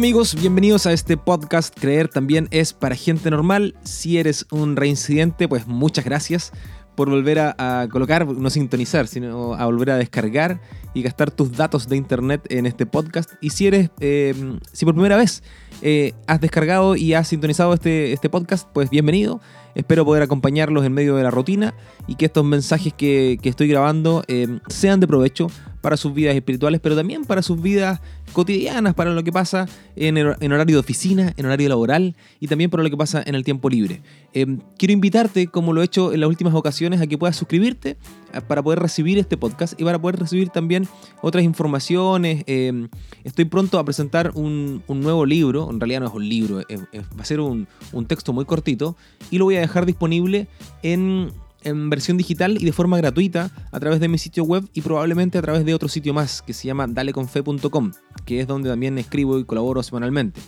amigos, bienvenidos a este podcast. Creer también es para gente normal. Si eres un reincidente, pues muchas gracias por volver a, colocar, no sintonizar, sino a volver a descargar y gastar tus datos de internet en este podcast. Y si eres, eh, si por primera vez eh, has descargado y has sintonizado este, este podcast, pues bienvenido. Espero poder acompañarlos en medio de la rutina y que estos mensajes que, estoy grabando eh, sean de provecho para sus vidas espirituales, pero también para sus vidas cotidianas, para lo que pasa en, horario de oficina, en horario laboral y también para lo que pasa en el tiempo libre. Eh, quiero invitarte, como lo he hecho en las últimas ocasiones, a que puedas suscribirte eh, para poder recibir este podcast y para poder recibir también otras informaciones. Eh, estoy pronto a presentar un, nuevo libro, en realidad no es un libro, va a ser un texto muy cortito y lo voy a dejar disponible en en versión digital y de forma gratuita a través de mi sitio web y probablemente a través de otro sitio más que se llama daleconfe.com, que es donde también escribo y colaboro semanalmente.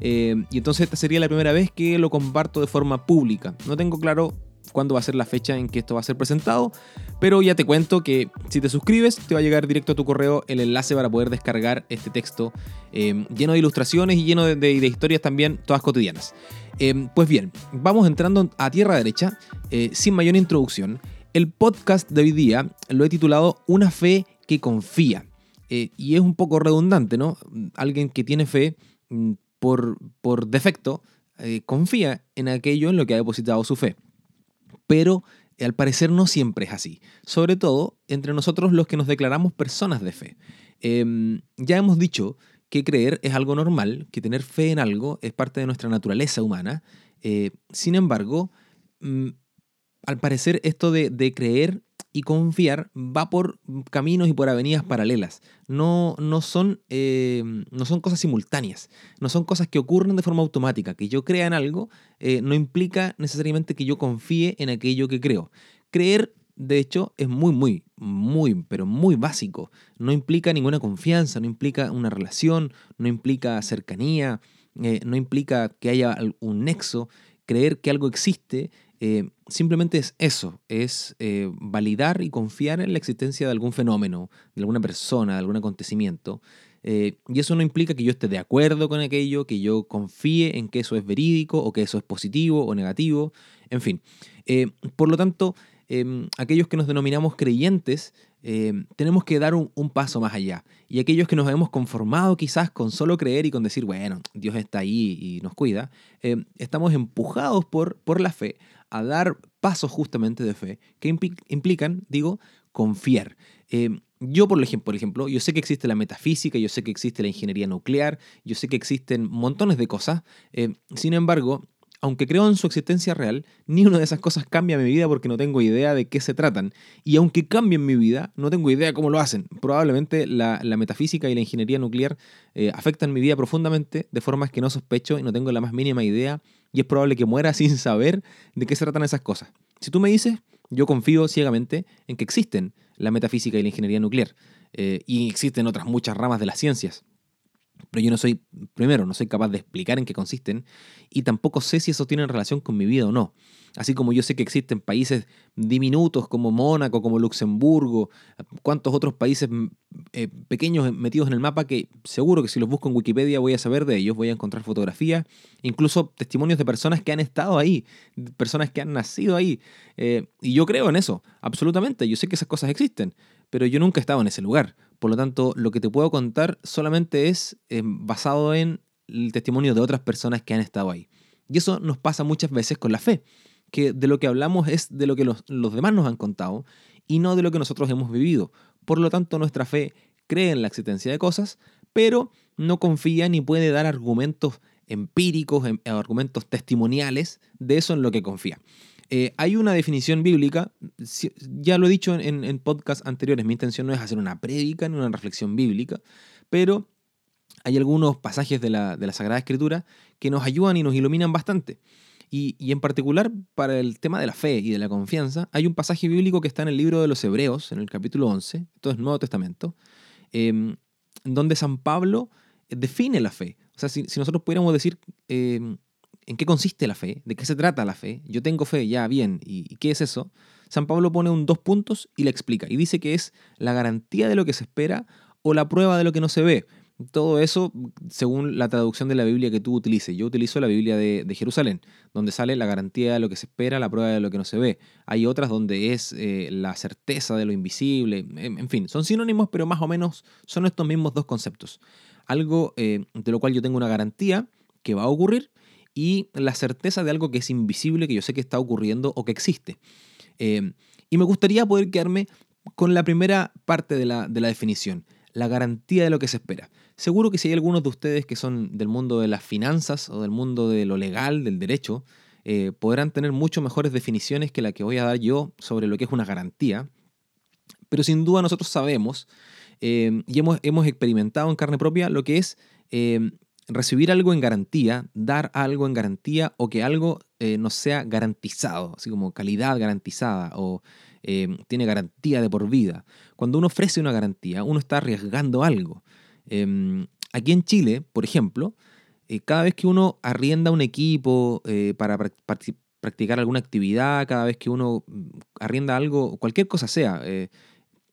Eh, y entonces esta sería la primera vez que lo comparto de forma pública. No tengo claro cuándo va a ser la fecha en que esto va a ser presentado, pero ya te cuento que si te suscribes te va a llegar directo a tu correo el enlace para poder descargar este texto eh, lleno de ilustraciones y lleno de historias también, todas cotidianas. Em, pues bien, vamos entrando a tierra derecha, eh, sin mayor introducción. El podcast de hoy día lo he titulado Una fe que confía. Eh, y es un poco redundante, ¿no? Alguien que tiene fe mm, por, por defecto eh, confía en aquello en lo que ha depositado su fe. Pero al parecer no siempre es así. Sobre todo entre nosotros los que nos declaramos personas de fe. Em, ya hemos dicho que creer es algo normal, que tener fe en algo es parte de nuestra naturaleza humana. Eh, sin embargo, mm, al parecer esto de, creer y confiar va por caminos y por avenidas paralelas. No, no, son, eh, no son cosas simultáneas, no son cosas que ocurren de forma automática. Que yo crea en algo eh, no implica necesariamente que yo confíe en aquello que creo. Creer de hecho, es muy, muy, muy, pero muy básico. No implica ninguna confianza, no implica una relación, no implica cercanía, eh, no implica que haya un nexo. Creer que algo existe eh, simplemente es eso, es eh, validar y confiar en la existencia de algún fenómeno, de alguna persona, de algún acontecimiento. y eso no implica que yo esté de acuerdo con aquello, que yo confíe en que eso es verídico o que eso es positivo o negativo, en fin. por lo tanto, Em, aquellos que nos denominamos creyentes, em, tenemos que dar un, paso más allá. Y aquellos que nos hemos conformado quizás con solo creer y con decir, bueno, Dios está ahí y nos cuida, em, estamos empujados por, por la fe a dar pasos justamente de fe que implican, digo, confiar. yo, por ejemplo, por ejemplo, yo sé que existe la metafísica, yo sé que existe la ingeniería nuclear, yo sé que existen montones de cosas. sin embargo, aunque creo en su existencia real, ni una de esas cosas cambia mi vida porque no tengo idea de qué se tratan. Y aunque cambien mi vida, no tengo idea cómo lo hacen. Probablemente la, metafísica y la ingeniería nuclear eh, afectan mi vida profundamente de formas que no sospecho y no tengo la más mínima idea. Y es probable que muera sin saber de qué se tratan esas cosas. Si tú me dices, yo confío ciegamente en que existen la metafísica y la ingeniería nuclear. Eh, y existen otras muchas ramas de las ciencias pero yo no soy, primero, no soy capaz de explicar en qué consisten y tampoco sé si eso tiene relación con mi vida o no. Así como yo sé que existen países diminutos como Mónaco, como Luxemburgo, cuantos otros países mm, eh, pequeños metidos en el mapa que seguro que si los busco en Wikipedia voy a saber de ellos, voy a encontrar fotografías, incluso testimonios de personas que han estado ahí, personas que han nacido ahí. Eh, y yo creo en eso, absolutamente, yo sé que esas cosas existen, pero yo nunca he estado en ese lugar. Por lo tanto, lo que te puedo contar solamente es eh, basado en el testimonio de otras personas que han estado ahí. Y eso nos pasa muchas veces con la fe, que de lo que hablamos es de lo que los, demás nos han contado y no de lo que nosotros hemos vivido. Por lo tanto, nuestra fe cree en la existencia de cosas, pero no confía ni puede dar argumentos empíricos, em, argumentos testimoniales de eso en lo que confía. Eh, hay una definición bíblica, ya lo he dicho en, podcasts anteriores, mi intención no es hacer una prédica ni una reflexión bíblica, pero hay algunos pasajes de la, Sagrada Escritura que nos ayudan y nos iluminan bastante. Y, en particular para el tema de la fe y de la confianza, hay un pasaje bíblico que está en el libro de los Hebreos, en el capítulo 11, esto es Nuevo Testamento, em, donde San Pablo define la fe. O sea, si, nosotros pudiéramos decir em, en qué consiste la fe, de qué se trata la fe, yo tengo fe, ya, bien, ¿y, qué es eso? San Pablo pone un dos puntos y la explica. Y dice que es la garantía de lo que se espera o la prueba de lo que no se ve. todo eso según la traducción de la Biblia que tú utilices. Yo utilizo la Biblia de, Jerusalén, donde sale la garantía de lo que se espera, la prueba de lo que no se ve. Hay otras donde es eh, la certeza de lo invisible. En, fin, son sinónimos, pero más o menos son estos mismos dos conceptos. Algo eh, de lo cual yo tengo una garantía que va a ocurrir y la certeza de algo que es invisible, que yo sé que está ocurriendo o que existe. Eh, y me gustaría poder quedarme con la primera parte de la, de la definición, la garantía de lo que se espera. Seguro que si hay algunos de ustedes que son del mundo de las finanzas o del mundo de lo legal, del derecho, eh, podrán tener mucho mejores definiciones que la que voy a dar yo sobre lo que es una garantía. Pero sin duda nosotros sabemos eh, y hemos, hemos, experimentado en carne propia lo que es eh, recibir algo en garantía, dar algo en garantía o que algo nos sea garantizado, así como calidad garantizada o tiene garantía de por vida. Cuando uno ofrece una garantía, uno está arriesgando algo. Em, aquí en Chile, por ejemplo, eh, cada vez que uno arrienda un equipo eh, para practicar alguna actividad, cada vez que uno mm, arrienda algo, cualquier cosa sea, eh,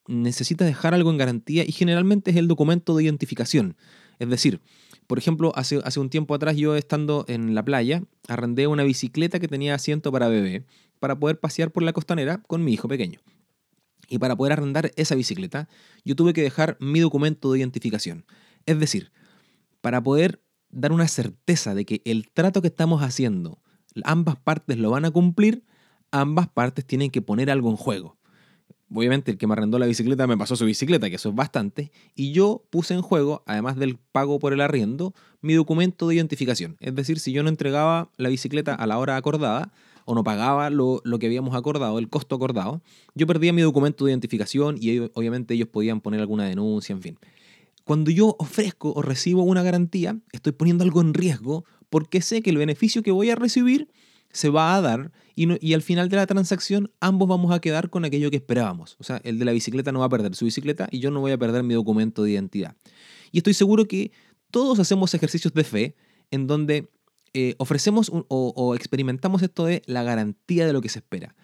necesita dejar algo en garantía y generalmente es el documento de identificación. Es decir, por ejemplo, hace, hace un tiempo atrás yo estando en la playa, arrendé una bicicleta que tenía asiento para bebé para poder pasear por la costanera con mi hijo pequeño. Y para poder arrendar esa bicicleta, yo tuve que dejar mi documento de identificación. Es decir, para poder dar una certeza de que el trato que estamos haciendo, ambas partes lo van a cumplir, ambas partes tienen que poner algo en juego. Obviamente el que me arrendó la bicicleta me pasó su bicicleta, que eso es bastante, y yo puse en juego, además del pago por el arriendo, mi documento de identificación. Es decir, si yo no entregaba la bicicleta a la hora acordada, o no pagaba lo, que habíamos acordado, el costo acordado, yo perdía mi documento de identificación y obviamente ellos podían poner alguna denuncia, en fin. Cuando yo ofrezco o recibo una garantía, estoy poniendo algo en riesgo porque sé que el beneficio que voy a recibir se va a dar y, y, al final de la transacción ambos vamos a quedar con aquello que esperábamos. O sea, el de la bicicleta no va a perder su bicicleta y yo no voy a perder mi documento de identidad. Y estoy seguro que todos hacemos ejercicios de fe en donde eh, ofrecemos o, experimentamos esto de la garantía de lo que se espera.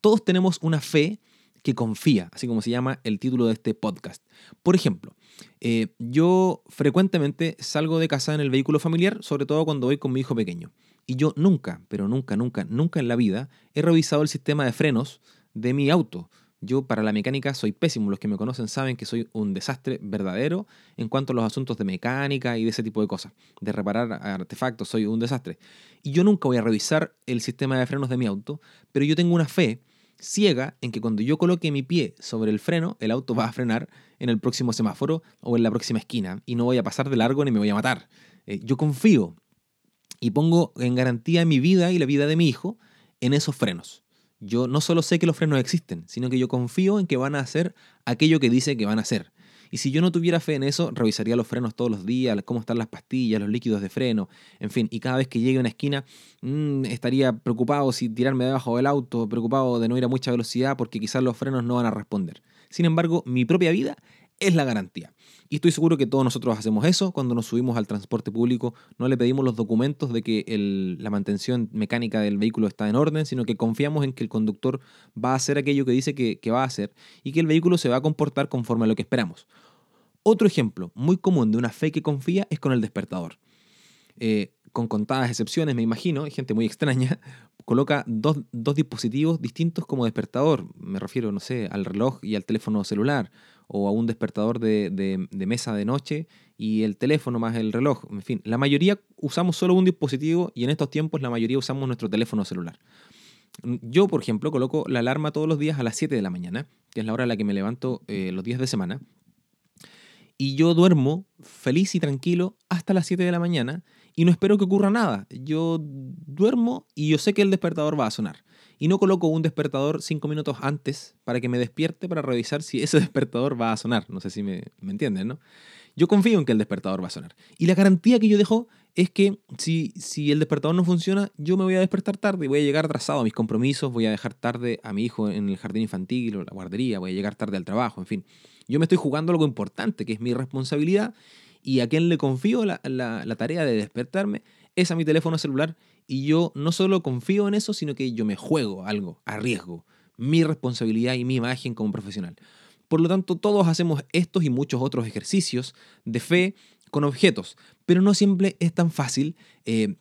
Todos tenemos una fe que confía, así como se llama el título de este podcast. Por ejemplo, eh, yo frecuentemente salgo de casa en el vehículo familiar, sobre todo cuando voy con mi hijo pequeño. Y yo nunca, pero nunca, nunca, nunca en la vida he revisado el sistema de frenos de mi auto. Yo para la mecánica soy pésimo. Los que me conocen saben que soy un desastre verdadero en cuanto a los asuntos de mecánica y de ese tipo de cosas. De reparar artefactos, soy un desastre. Y yo nunca voy a revisar el sistema de frenos de mi auto, pero yo tengo una fe ciega en que cuando yo coloque mi pie sobre el freno, el auto va a frenar en el próximo semáforo o en la próxima esquina y no voy a pasar de largo ni me voy a matar. Eh, yo confío y pongo en garantía mi vida y la vida de mi hijo en esos frenos yo no solo sé que los frenos existen, sino que yo confío en que van a hacer aquello que dice que van a hacer. Y si yo no tuviera fe en eso, revisaría los frenos todos los días, cómo están las pastillas, los líquidos de freno, en fin. Y cada vez que llegue a una esquina, mm, estaría preocupado si tirarme debajo del auto, preocupado de no ir a mucha velocidad porque quizás los frenos no van a responder. Sin embargo, mi propia vida es la garantía. Y estoy seguro que todos nosotros hacemos eso cuando nos subimos al transporte público. No le pedimos los documentos de que la mantención mecánica del vehículo está en orden, sino que confiamos en que el conductor va a hacer aquello que dice que, va a hacer y que el vehículo se va a comportar conforme a lo que esperamos. Otro ejemplo muy común de una fe que confía es con el despertador. Eh, con contadas excepciones, me imagino, hay gente muy extraña, coloca dos, dispositivos distintos como despertador. Me refiero, no sé, al reloj y al teléfono celular, o a un despertador de, mesa de noche y el teléfono más el reloj. En fin, la mayoría usamos solo un dispositivo y en estos tiempos la mayoría usamos nuestro teléfono celular. Yo, por ejemplo, coloco la alarma todos los días a las 7 de la mañana, que es la hora a la que me levanto eh, los días de semana. Y yo duermo feliz y tranquilo hasta las 7 de la mañana y no espero que ocurra nada. Yo duermo y yo sé que el despertador va a sonar. Y no coloco un despertador cinco minutos antes para que me despierte para revisar si ese despertador va a sonar. No sé si me, me entienden, ¿no? Yo confío en que el despertador va a sonar. Y la garantía que yo dejo es que si, si el despertador no funciona, yo me voy a despertar tarde, voy a llegar atrasado a mis compromisos, voy a dejar tarde a mi hijo en el jardín infantil o la guardería, voy a llegar tarde al trabajo, en fin. Yo me estoy jugando algo importante, que es mi responsabilidad y a quien le confío la, tarea de despertarme es a mi teléfono celular y yo no solo confío en eso, sino que yo me juego algo, arriesgo mi responsabilidad y mi imagen como profesional. Por lo tanto, todos hacemos estos y muchos otros ejercicios de fe con objetos. Pero no siempre es tan fácil eh,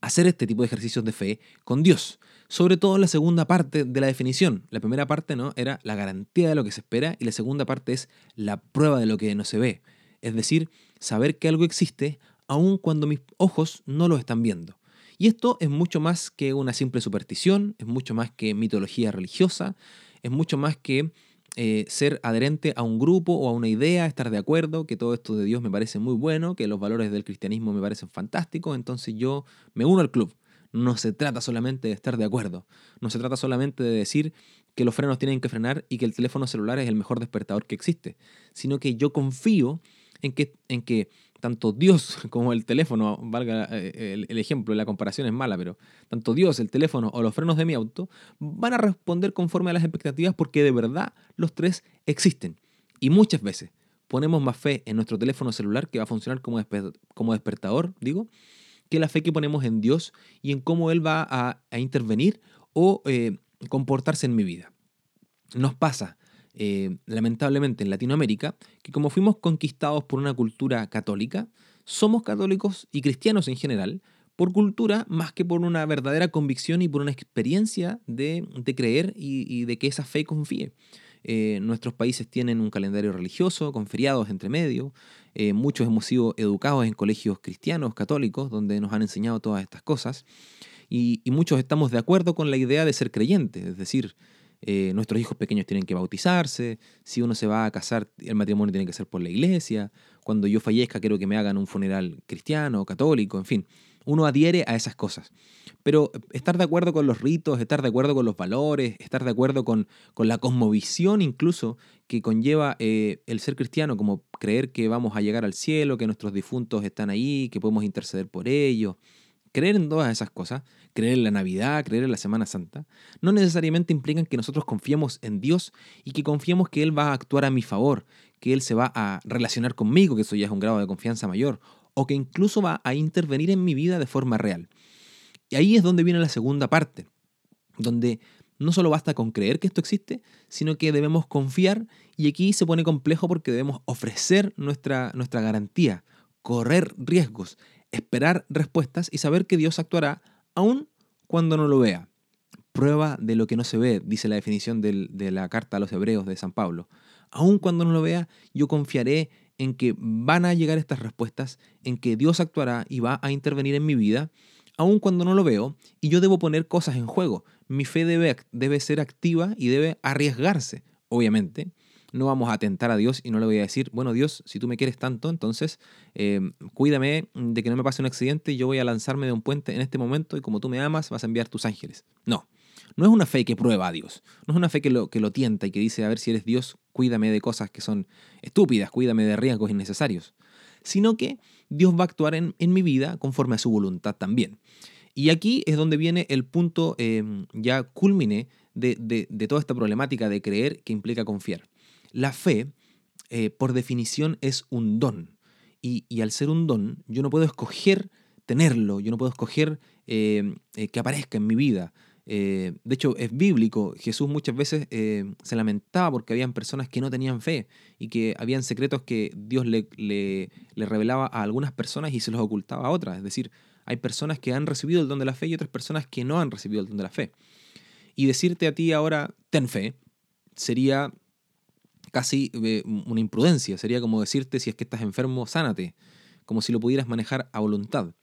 hacer este tipo de ejercicios de fe con Dios. Sobre todo la segunda parte de la definición. La primera parte ¿no? era la garantía de lo que se espera y la segunda parte es la prueba de lo que no se ve. Es decir, saber que algo existe aun cuando mis ojos no lo están viendo. Y esto es mucho más que una simple superstición, es mucho más que mitología religiosa, es mucho más que eh, ser adherente a un grupo o a una idea, estar de acuerdo, que todo esto de Dios me parece muy bueno, que los valores del cristianismo me parecen fantásticos, entonces yo me uno al club. No se trata solamente de estar de acuerdo, no se trata solamente de decir que los frenos tienen que frenar y que el teléfono celular es el mejor despertador que existe, sino que yo confío en que, tanto Dios como el teléfono, valga eh, el, ejemplo, la comparación es mala, pero tanto Dios, el teléfono o los frenos de mi auto van a responder conforme a las expectativas porque de verdad los tres existen. Y muchas veces ponemos más fe en nuestro teléfono celular que va a funcionar como, como despertador, digo, que la fe que ponemos en Dios y en cómo Él va a, intervenir o eh, comportarse en mi vida. Nos pasa eh, lamentablemente en Latinoamérica, que como fuimos conquistados por una cultura católica, somos católicos y cristianos en general, por cultura más que por una verdadera convicción y por una experiencia de, creer y, de que esa fe confíe. Eh, nuestros países tienen un calendario religioso con feriados entre medio. Eh, muchos hemos sido educados en colegios cristianos, católicos, donde nos han enseñado todas estas cosas. Y muchos estamos de acuerdo con la idea de ser creyentes, es decir, eh, nuestros hijos pequeños tienen que bautizarse, si uno se va a casar, el matrimonio tiene que ser por la iglesia, cuando yo fallezca quiero que me hagan un funeral cristiano, católico, en fin, uno adhiere a esas cosas. Pero estar de acuerdo con los ritos, estar de acuerdo con los valores, estar de acuerdo con, con la cosmovisión incluso que conlleva eh, el ser cristiano, como creer que vamos a llegar al cielo, que nuestros difuntos están ahí, que podemos interceder por ellos, Creer en todas esas cosas, creer en la Navidad, creer en la Semana Santa, no necesariamente implican que nosotros confiemos en Dios y que confiemos que Él va a actuar a mi favor, que Él se va a relacionar conmigo, que eso ya es un grado de confianza mayor, o que incluso va a intervenir en mi vida de forma real. Y ahí es donde viene la segunda parte, donde no solo basta con creer que esto existe, sino que debemos confiar y aquí se pone complejo porque debemos ofrecer nuestra, nuestra garantía, correr riesgos, esperar respuestas y saber que Dios actuará aun cuando no lo vea. Prueba de lo que no se ve, dice la definición de la carta a los hebreos de San Pablo. Aun cuando no lo vea, yo confiaré en que van a llegar estas respuestas, en que Dios actuará y va a intervenir en mi vida, aun cuando no lo veo, y yo debo poner cosas en juego. Mi fe debe, debe ser activa y debe arriesgarse, obviamente, no vamos a tentar a Dios y no le voy a decir, bueno Dios, si tú me quieres tanto, entonces eh, cuídame de que no me pase un accidente y yo voy a lanzarme de un puente en este momento y como tú me amas vas a enviar tus ángeles. No, no es una fe que prueba a Dios, no es una fe que lo, que lo tienta y que dice, a ver si eres Dios, cuídame de cosas que son estúpidas, cuídame de riesgos innecesarios, sino que Dios va a actuar en, mi vida conforme a su voluntad también. Y aquí es donde viene el punto eh, ya culmine de, de, toda esta problemática de creer que implica confiar. La fe, eh, por definición, es un don. Y, al ser un don, yo no puedo escoger tenerlo, yo no puedo escoger eh, eh, que aparezca en mi vida. de hecho, es bíblico. Jesús muchas veces se lamentaba porque habían personas que no tenían fe y que habían secretos que Dios le, le, revelaba a algunas personas y se los ocultaba a otras. Es decir, hay personas que han recibido el don de la fe y otras personas que no han recibido el don de la fe. Y decirte a ti ahora, ten fe, sería casi eh, una imprudencia. Sería como decirte si es que estás enfermo, sánate, como si lo pudieras manejar a voluntad.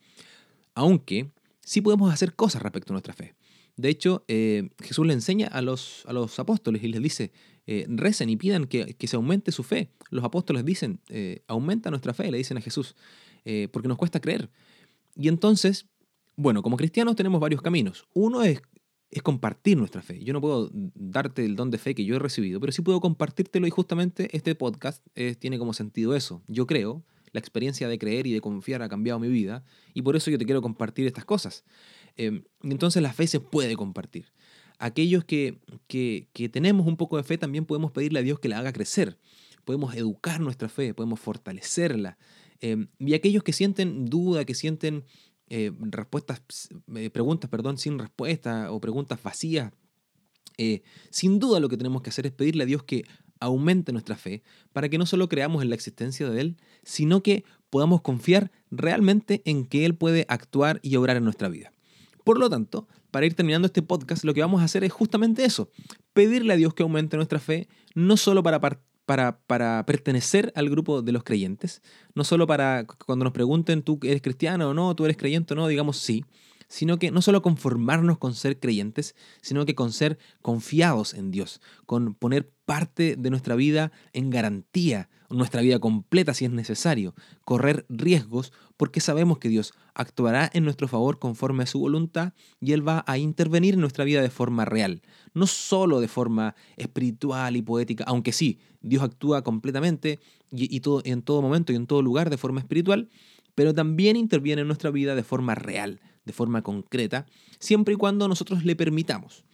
Aunque sí podemos hacer cosas respecto a nuestra fe. De hecho, eh, Jesús le enseña a los, a los apóstoles y les dice, eh, recen y pidan que, se aumente su fe. Los apóstoles dicen, aumenta nuestra fe, le dicen a Jesús, porque nos cuesta creer. Y entonces, bueno, como cristianos tenemos varios caminos. Uno es es compartir nuestra fe. Yo no puedo darte el don de fe que yo he recibido, pero sí puedo compartírtelo y justamente este podcast tiene como sentido eso. Yo creo, la experiencia de creer y de confiar ha cambiado mi vida y por eso yo te quiero compartir estas cosas. Eh, entonces la fe se puede compartir. Aquellos que, que, tenemos un poco de fe también podemos pedirle a Dios que la haga crecer. Podemos educar nuestra fe, podemos fortalecerla. Eh, y aquellos que sienten duda, que sienten eh, respuestas, eh, preguntas, perdón, sin respuesta o preguntas vacías. Eh, sin duda lo que tenemos que hacer es pedirle a Dios que aumente nuestra fe para que no solo creamos en la existencia de Él, sino que podamos confiar realmente en que Él puede actuar y obrar en nuestra vida. Por lo tanto, para ir terminando este podcast, lo que vamos a hacer es justamente eso, pedirle a Dios que aumente nuestra fe, no solo para, para, para pertenecer al grupo de los creyentes, no solo para cuando nos pregunten, ¿tú eres cristiano o no? ¿Tú eres creyente o no? Digamos sí, sino que no solo conformarnos con ser creyentes, sino que con ser confiados en Dios, con poner parte de nuestra vida en garantía, nuestra vida completa si es necesario, correr riesgos porque sabemos que Dios actuará en nuestro favor conforme a su voluntad y Él va a intervenir en nuestra vida de forma real, no solo de forma espiritual y poética, aunque sí, Dios actúa completamente y, todo, en todo momento y en todo lugar de forma espiritual, pero también interviene en nuestra vida de forma real, de forma concreta, siempre y cuando nosotros le permitamos.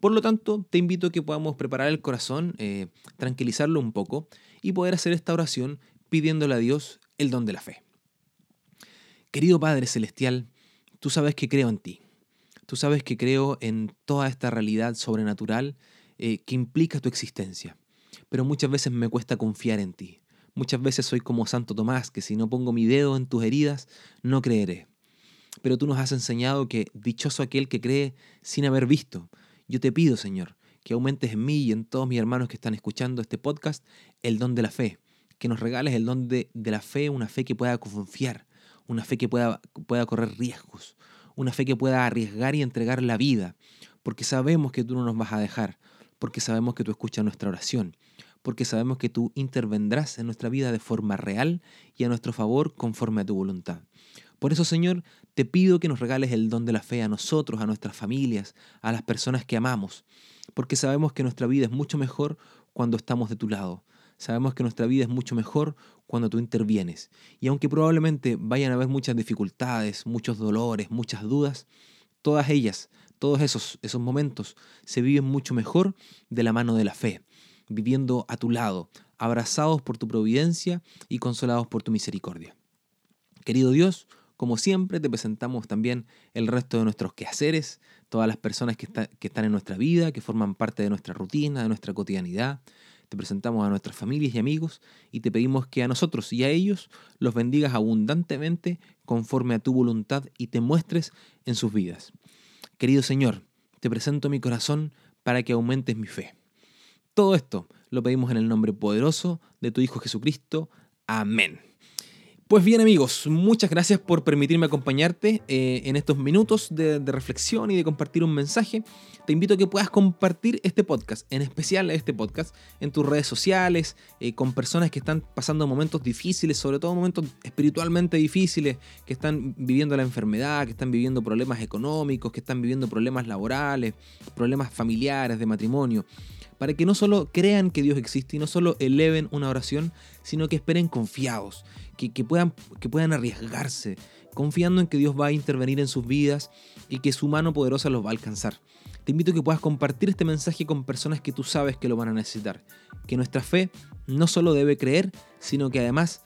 Por lo tanto, te invito a que podamos preparar el corazón, eh, tranquilizarlo un poco y poder hacer esta oración pidiéndole a Dios el don de la fe. Querido Padre Celestial, tú sabes que creo en ti. Tú sabes que creo en toda esta realidad sobrenatural eh, que implica tu existencia. Pero muchas veces me cuesta confiar en ti. Muchas veces soy como Santo Tomás, que si no pongo mi dedo en tus heridas, no creeré. Pero tú nos has enseñado que dichoso aquel que cree sin haber visto. Yo te pido, Señor, que aumentes en mí y en todos mis hermanos que están escuchando este podcast el don de la fe, que nos regales el don de, la fe, una fe que pueda confiar, una fe que pueda, pueda correr riesgos, una fe que pueda arriesgar y entregar la vida, porque sabemos que tú no nos vas a dejar, porque sabemos que tú escuchas nuestra oración, porque sabemos que tú intervendrás en nuestra vida de forma real y a nuestro favor conforme a tu voluntad. Por eso, Señor, te pido que nos regales el don de la fe a nosotros, a nuestras familias, a las personas que amamos, porque sabemos que nuestra vida es mucho mejor cuando estamos de tu lado. Sabemos que nuestra vida es mucho mejor cuando tú intervienes. Y aunque probablemente vayan a haber muchas dificultades, muchos dolores, muchas dudas, todas ellas, todos esos, esos momentos se viven mucho mejor de la mano de la fe, viviendo a tu lado, abrazados por tu providencia y consolados por tu misericordia. Querido Dios, como siempre, te presentamos también el resto de nuestros quehaceres, todas las personas que, están en nuestra vida, que forman parte de nuestra rutina, de nuestra cotidianidad. Te presentamos a nuestras familias y amigos y te pedimos que a nosotros y a ellos los bendigas abundantemente conforme a tu voluntad y te muestres en sus vidas. Querido Señor, te presento mi corazón para que aumentes mi fe. Todo esto lo pedimos en el nombre poderoso de tu Hijo Jesucristo. Amén. Pues bien amigos, muchas gracias por permitirme acompañarte eh, en estos minutos de, reflexión y de compartir un mensaje. Te invito a que puedas compartir este podcast, en especial este podcast, en tus redes sociales, eh, con personas que están pasando momentos difíciles, sobre todo momentos espiritualmente difíciles, que están viviendo la enfermedad, que están viviendo problemas económicos, que están viviendo problemas laborales, problemas familiares, de matrimonio para que no solo crean que Dios existe y no solo eleven una oración, sino que esperen confiados, que, puedan, que puedan arriesgarse, confiando en que Dios va a intervenir en sus vidas y que su mano poderosa los va a alcanzar. Te invito a que puedas compartir este mensaje con personas que tú sabes que lo van a necesitar, que nuestra fe no solo debe creer, sino que además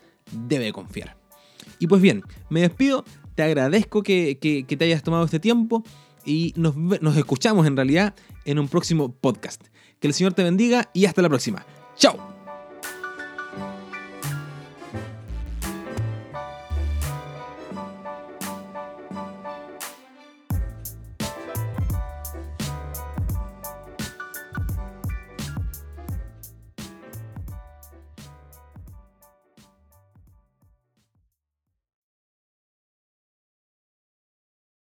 debe confiar. Y pues bien, me despido, te agradezco que, te hayas tomado este tiempo y nos, nos escuchamos en realidad en un próximo podcast. Que el Señor te bendiga y hasta la próxima. ¡Chao!